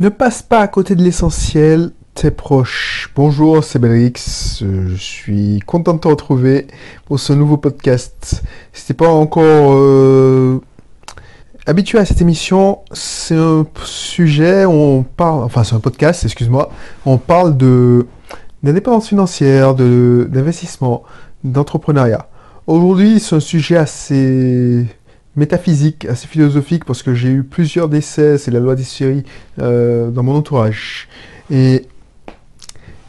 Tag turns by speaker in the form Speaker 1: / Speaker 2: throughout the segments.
Speaker 1: Ne passe pas à côté de l'essentiel, tes proches. Bonjour, c'est Belrix. Euh, je suis content de te retrouver pour ce nouveau podcast. Si t'es pas encore euh, habitué à cette émission, c'est un sujet où on parle, enfin c'est un podcast, excuse-moi, on parle de d'indépendance financière, de d'investissement, d'entrepreneuriat. Aujourd'hui, c'est un sujet assez métaphysique, assez philosophique, parce que j'ai eu plusieurs décès, c'est la loi des séries, euh, dans mon entourage. Et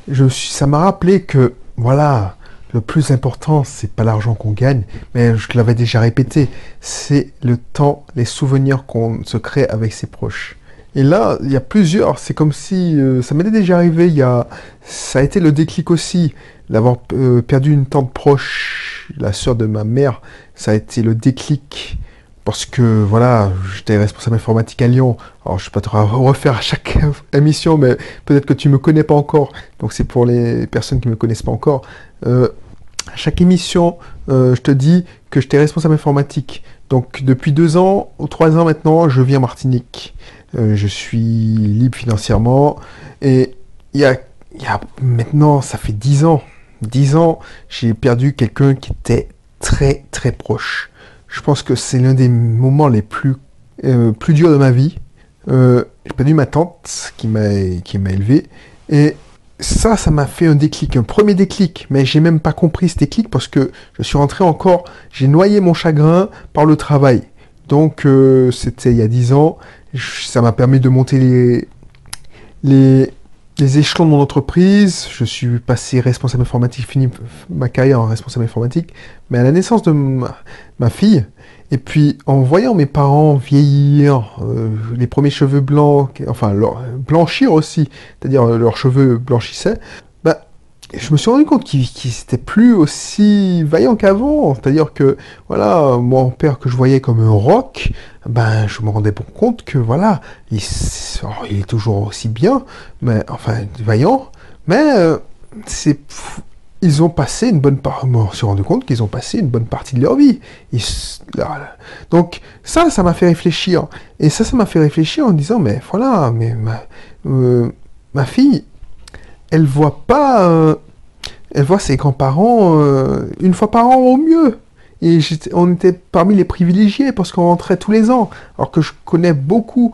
Speaker 1: je ça m'a rappelé que, voilà, le plus important, c'est pas l'argent qu'on gagne, mais je l'avais déjà répété, c'est le temps, les souvenirs qu'on se crée avec ses proches. Et là, il y a plusieurs, c'est comme si euh, ça m'était déjà arrivé, il y a, ça a été le déclic aussi, d'avoir euh, perdu une tante proche, la sœur de ma mère, ça a été le déclic parce que voilà, j'étais responsable informatique à Lyon. Alors je ne vais pas te refaire à chaque émission, mais peut-être que tu me connais pas encore. Donc c'est pour les personnes qui me connaissent pas encore. Euh, à chaque émission, euh, je te dis que j'étais responsable informatique. Donc depuis deux ans ou trois ans maintenant, je vis en Martinique. Euh, je suis libre financièrement et il y a maintenant, ça fait dix ans, dix ans, j'ai perdu quelqu'un qui était très très proche je pense que c'est l'un des moments les plus, euh, plus durs de ma vie. Euh, j'ai perdu ma tante qui m'a qui m'a élevé et ça, ça m'a fait un déclic, un premier déclic, mais j'ai même pas compris ce déclic parce que je suis rentré encore, j'ai noyé mon chagrin par le travail. Donc euh, c'était il y a dix ans, ça m'a permis de monter les, les, les échelons de mon entreprise, je suis passé responsable informatique, fini ma carrière en responsable informatique, mais à la naissance de ma, fille, et puis en voyant mes parents vieillir, euh, les premiers cheveux blancs, enfin blanchir aussi, c'est-à-dire euh, leurs cheveux blanchissaient, je me suis rendu compte qu'il n'était plus aussi vaillant qu'avant. C'est-à-dire que, voilà, mon père que je voyais comme un rock, ben, je me rendais compte que, voilà, il, est toujours aussi bien, mais, enfin, vaillant, mais euh, c'est, ils ont passé une bonne part, je me suis rendu compte qu'ils ont passé une bonne partie de leur vie. donc, ça, ça m'a fait réfléchir. Et ça, ça m'a fait réfléchir en disant, mais voilà, mais ma, euh, ma fille, elle voit pas, euh, elle voit ses grands-parents euh, une fois par an au mieux. Et on était parmi les privilégiés parce qu'on rentrait tous les ans. Alors que je connais beaucoup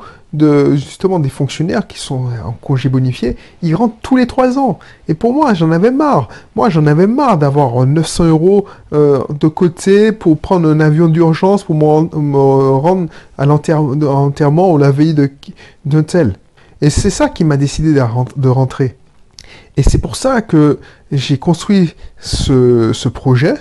Speaker 1: justement des fonctionnaires qui sont en congé bonifié, ils rentrent tous les trois ans. Et pour moi, j'en avais marre. Moi, j'en avais marre d'avoir 900 euros euh, de côté pour prendre un avion d'urgence pour me, rendre à l'enterrement ou la veille d'un tel. Et c'est ça qui m'a décidé de rentrer. Et c'est pour ça que j'ai construit ce, projet.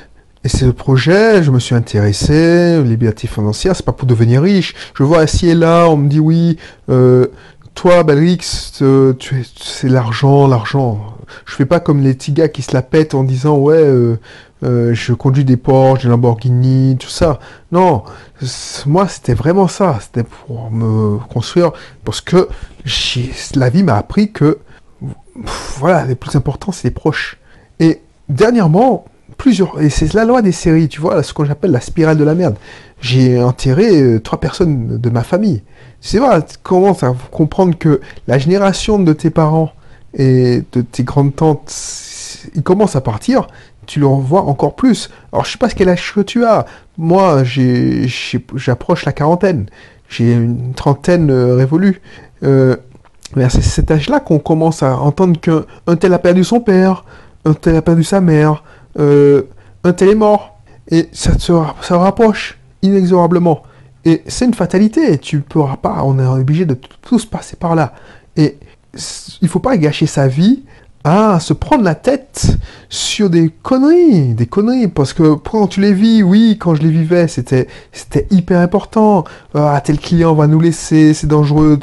Speaker 1: Et ce projet, je me suis intéressé, liberté financière, c'est pas pour devenir riche. Je vois assis et là, on me dit oui, euh, toi, Balrix, c'est l'argent, l'argent. Je fais pas comme les petits gars qui se la pètent en disant ouais, euh, euh, je conduis des Porsche, des Lamborghini, tout ça. Non, moi c'était vraiment ça, c'était pour me construire, parce que la vie m'a appris que voilà, les plus importants, c'est les proches. Et dernièrement, plusieurs, et c'est la loi des séries, tu vois, ce qu'on appelle la spirale de la merde. J'ai enterré euh, trois personnes de ma famille. C'est vrai, tu commences à comprendre que la génération de tes parents et de tes grandes tantes, ils commencent à partir, tu le vois encore plus. Alors, je sais pas ce quel âge que tu as. Moi, j'approche la quarantaine. J'ai une trentaine euh, révolue. Euh, c'est cet âge-là qu'on commence à entendre qu'un tel a perdu son père, un tel a perdu sa mère, euh, un tel est mort. Et ça se rapproche inexorablement. Et c'est une fatalité. Tu ne pourras pas, on est obligé de tous passer par là. Et il faut pas gâcher sa vie à se prendre la tête sur des conneries, des conneries, parce que quand tu les vis, oui, quand je les vivais, c'était c'était hyper important. Ah, tel client va nous laisser, c'est dangereux.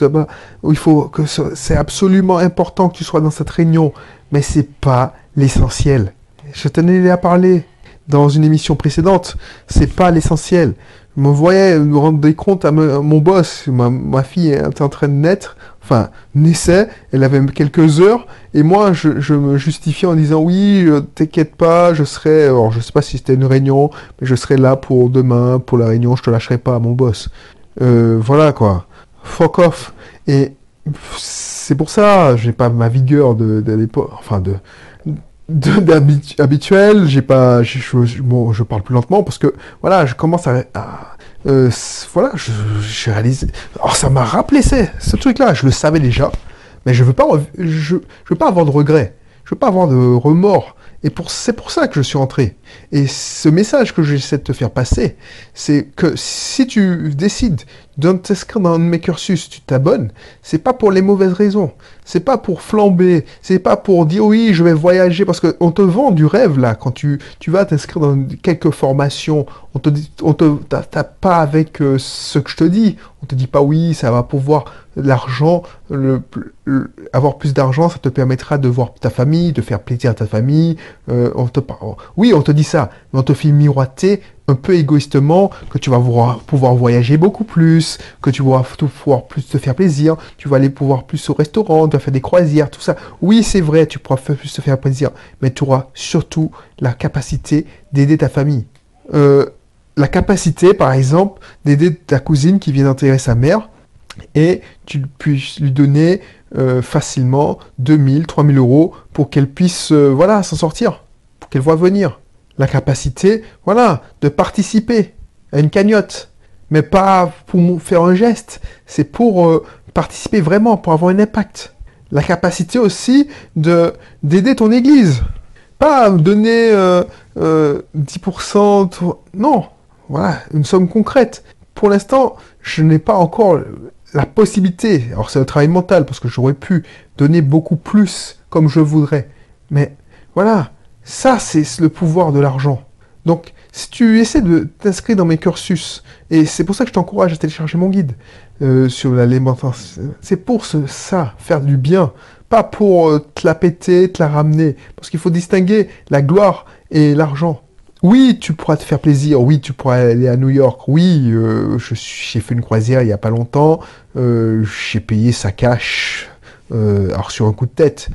Speaker 1: Il faut que c'est absolument important que tu sois dans cette réunion, mais c'est pas l'essentiel. Je tenais à parler dans une émission précédente, c'est pas l'essentiel. Me voyais me rendre compte à, mon boss, ma, fille était en train de naître, enfin, naissait, elle avait quelques heures, et moi, je, me justifiais en disant, oui, t'inquiète pas, je serai, alors je sais pas si c'était une réunion, mais je serai là pour demain, pour la réunion, je te lâcherai pas, mon boss. Euh, voilà, quoi. Fuck off. Et c'est pour ça, j'ai pas ma vigueur de, de enfin de, habituel, j'ai pas, je, je, parle plus lentement parce que voilà, je commence à, euh, voilà, j'ai réalisé. Alors ça m'a rappelé ce truc-là, je le savais déjà, mais je veux pas, je, je veux pas avoir de regrets, je veux pas avoir de remords. Et c'est pour ça que je suis entré. Et ce message que j'essaie de te faire passer, c'est que si tu décides de t'inscrire dans mes cursus, tu t'abonnes, c'est pas pour les mauvaises raisons. C'est pas pour flamber. C'est pas pour dire oui, je vais voyager parce qu'on te vend du rêve là. Quand tu, tu vas t'inscrire dans quelques formations, on te dit, on te tape pas avec euh, ce que je te dis. On te dit pas oui, ça va pouvoir l'argent, le, avoir plus d'argent, ça te permettra de voir ta famille, de faire plaisir à ta famille. Euh, on te, oui, on te dit ça, mais on te fait miroiter un peu égoïstement que tu vas pouvoir voyager beaucoup plus, que tu vas pouvoir plus te faire plaisir, tu vas aller pouvoir plus au restaurant, tu vas faire des croisières, tout ça. Oui, c'est vrai, tu pourras plus te faire plaisir, mais tu auras surtout la capacité d'aider ta famille. Euh, la capacité, par exemple, d'aider ta cousine qui vient d'enterrer sa mère, et tu puisses lui donner euh, facilement 2000, 3000 euros pour qu'elle puisse euh, voilà, s'en sortir, pour qu'elle voit venir. La capacité, voilà, de participer à une cagnotte, mais pas pour faire un geste, c'est pour euh, participer vraiment, pour avoir un impact. La capacité aussi de d'aider ton église, pas donner 10%, non, voilà, une somme concrète. Pour l'instant, je n'ai pas encore la possibilité, alors c'est un travail mental parce que j'aurais pu donner beaucoup plus comme je voudrais, mais voilà, ça c'est le pouvoir de l'argent. Donc si tu essaies de t'inscrire dans mes cursus, et c'est pour ça que je t'encourage à télécharger mon guide euh, sur l'alimentation, c'est pour ça, faire du bien, pas pour euh, te la péter, te la ramener, parce qu'il faut distinguer la gloire et l'argent. Oui, tu pourras te faire plaisir. Oui, tu pourras aller à New York. Oui, euh, j'ai fait une croisière il n'y a pas longtemps. Euh, j'ai payé sa cash, euh, alors sur un coup de tête.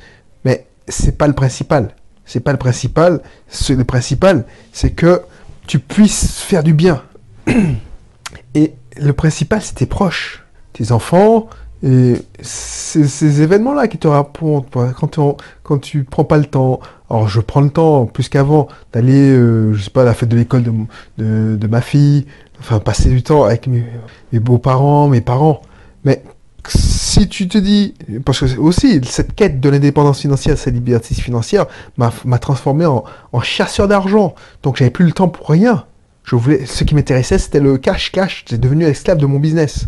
Speaker 1: Mais c'est pas le principal. C'est pas le principal. Le principal, c'est que tu puisses faire du bien. Et le principal, c'est tes proches, tes enfants, et ces, événements-là qui te rapportent, quand, quand tu prends pas le temps, alors je prends le temps plus qu'avant d'aller, euh, je sais pas, à la fête de l'école de, de, ma fille, enfin passer du temps avec mes, beaux-parents, mes parents. Mais si tu te dis, parce que aussi cette quête de l'indépendance financière, cette liberté financière m'a transformé en, chasseur d'argent. Donc j'avais plus le temps pour rien. Je voulais, ce qui m'intéressait, c'était le cash, cash. J'étais devenu esclave de mon business.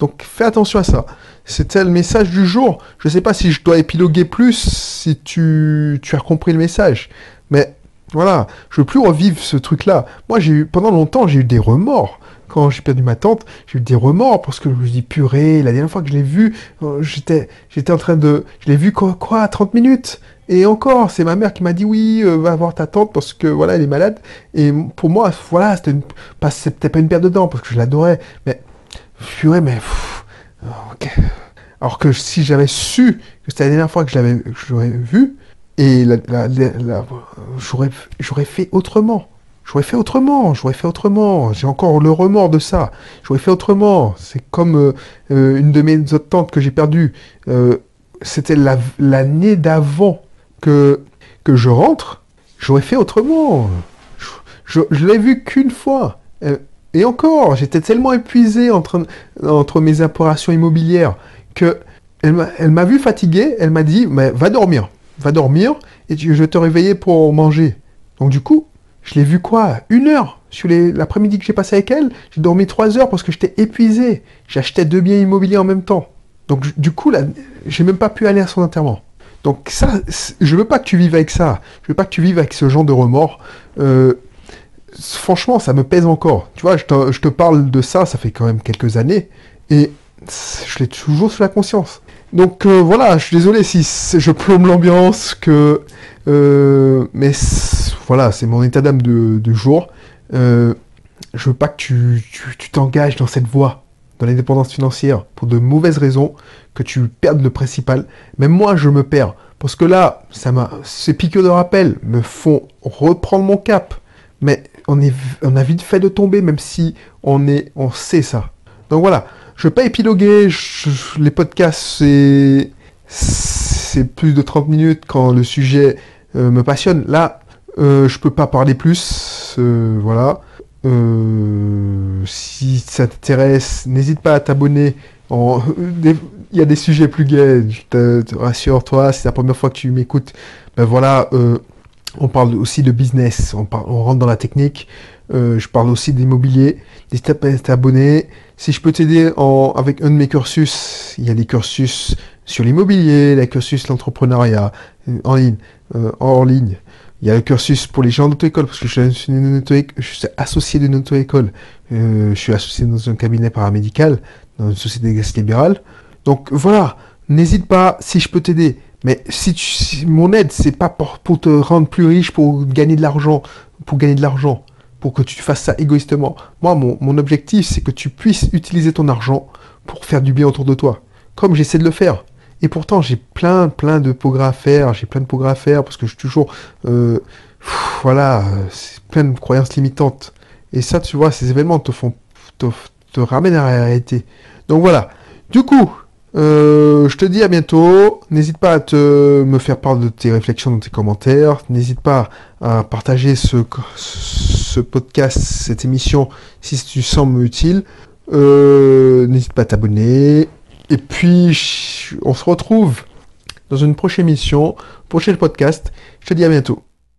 Speaker 1: Donc fais attention à ça. C'était le message du jour. Je ne sais pas si je dois épiloguer plus, si tu, as compris le message. Mais voilà, je veux plus revivre ce truc-là. Moi, j'ai eu, pendant longtemps, j'ai eu des remords. Quand j'ai perdu ma tante, j'ai eu des remords parce que je me dis purée, la dernière fois que je l'ai vu, euh, j'étais, j'étais en train de, je l'ai vu quoi, quoi, 30 minutes. Et encore, c'est ma mère qui m'a dit oui, euh, va voir ta tante parce que voilà, elle est malade. Et pour moi, voilà, c'était pas, c'était pas une paire de dents parce que je l'adorais. Mais Purée, mais... ok. Alors que si j'avais su que c'était la dernière fois que je l'avais vu, et j'aurais, j'aurais fait autrement. J'aurais fait autrement, j'aurais fait autrement. J'ai encore le remords de ça. J'aurais fait autrement. C'est comme euh, euh, une de mes autres tantes que j'ai perdue. Euh, c'était l'année d'avant que, que je rentre. J'aurais fait autrement. Je, l'ai vu qu'une fois. Et encore, j'étais tellement épuisé entre, mes opérations immobilières que elle m'a vu fatigué, elle m'a dit, mais va dormir, va dormir, et je vais te réveiller pour manger. Donc du coup, je l'ai vu quoi Une heure sur l'après-midi que j'ai passé avec elle, j'ai dormi trois heures parce que j'étais épuisé. J'achetais deux biens immobiliers en même temps. Donc du coup, là, j'ai même pas pu aller à son enterrement. Donc ça, je veux pas que tu vives avec ça. Je veux pas que tu vives avec ce genre de remords. Euh, franchement, ça me pèse encore. Tu vois, je te, parle de ça, ça fait quand même quelques années, et je l'ai toujours sous la conscience. Donc euh, voilà, je suis désolé si je plombe l'ambiance, que euh, mais voilà, c'est mon état d'âme de, jour. Euh, je veux pas que tu t'engages dans cette voie, dans l'indépendance financière, pour de mauvaises raisons, que tu perdes le principal. Même moi, je me perds. Parce que là, ça m'a, ces piqûres de rappel me font reprendre mon cap. Mais on, est, on a vite fait de tomber, même si on, est, on sait ça. Donc voilà, je vais pas épiloguer. les podcasts, c'est c'est plus de 30 minutes quand le sujet euh, me passionne. Là, euh, je peux pas parler plus. Euh, voilà. si ça t'intéresse, n'hésite pas à t'abonner. Il y a des sujets plus gays, je te, rassure, toi, c'est la première fois que tu m'écoutes. Ben voilà, on parle aussi de business, on, on rentre dans la technique. je parle aussi d'immobilier. N'hésite pas à t'abonner. Si je peux t'aider avec un de mes cursus, il y a des cursus sur l'immobilier, les cursus l'entrepreneuriat euh, en ligne, euh, en ligne. Il y a le cursus pour les gens d'auto-école, parce que je suis, associé d'une auto-école. Euh, je suis associé dans un cabinet paramédical, dans une société libérale. Donc voilà, n'hésite pas si je peux t'aider. Mais si, tu, mon aide, c'est pas pour, te rendre plus riche, pour gagner de l'argent, pour gagner de l'argent pour que tu fasses ça égoïstement. Moi, mon, objectif, c'est que tu puisses utiliser ton argent pour faire du bien autour de toi. Comme j'essaie de le faire. Et pourtant, j'ai plein, plein de progrès à faire. J'ai plein de progrès à faire parce que je suis toujours, euh, voilà, plein de croyances limitantes. Et ça, tu vois, ces événements te font, te, te ramènent à la réalité. Donc voilà. Du coup, euh, je te dis à bientôt. N'hésite pas à te, me faire part de tes réflexions dans tes commentaires. N'hésite pas à partager ce, podcast, cette émission, si tu sembles utile. Euh, n'hésite pas à t'abonner. Et puis, on se retrouve dans une prochaine émission, prochain podcast. Je te dis à bientôt.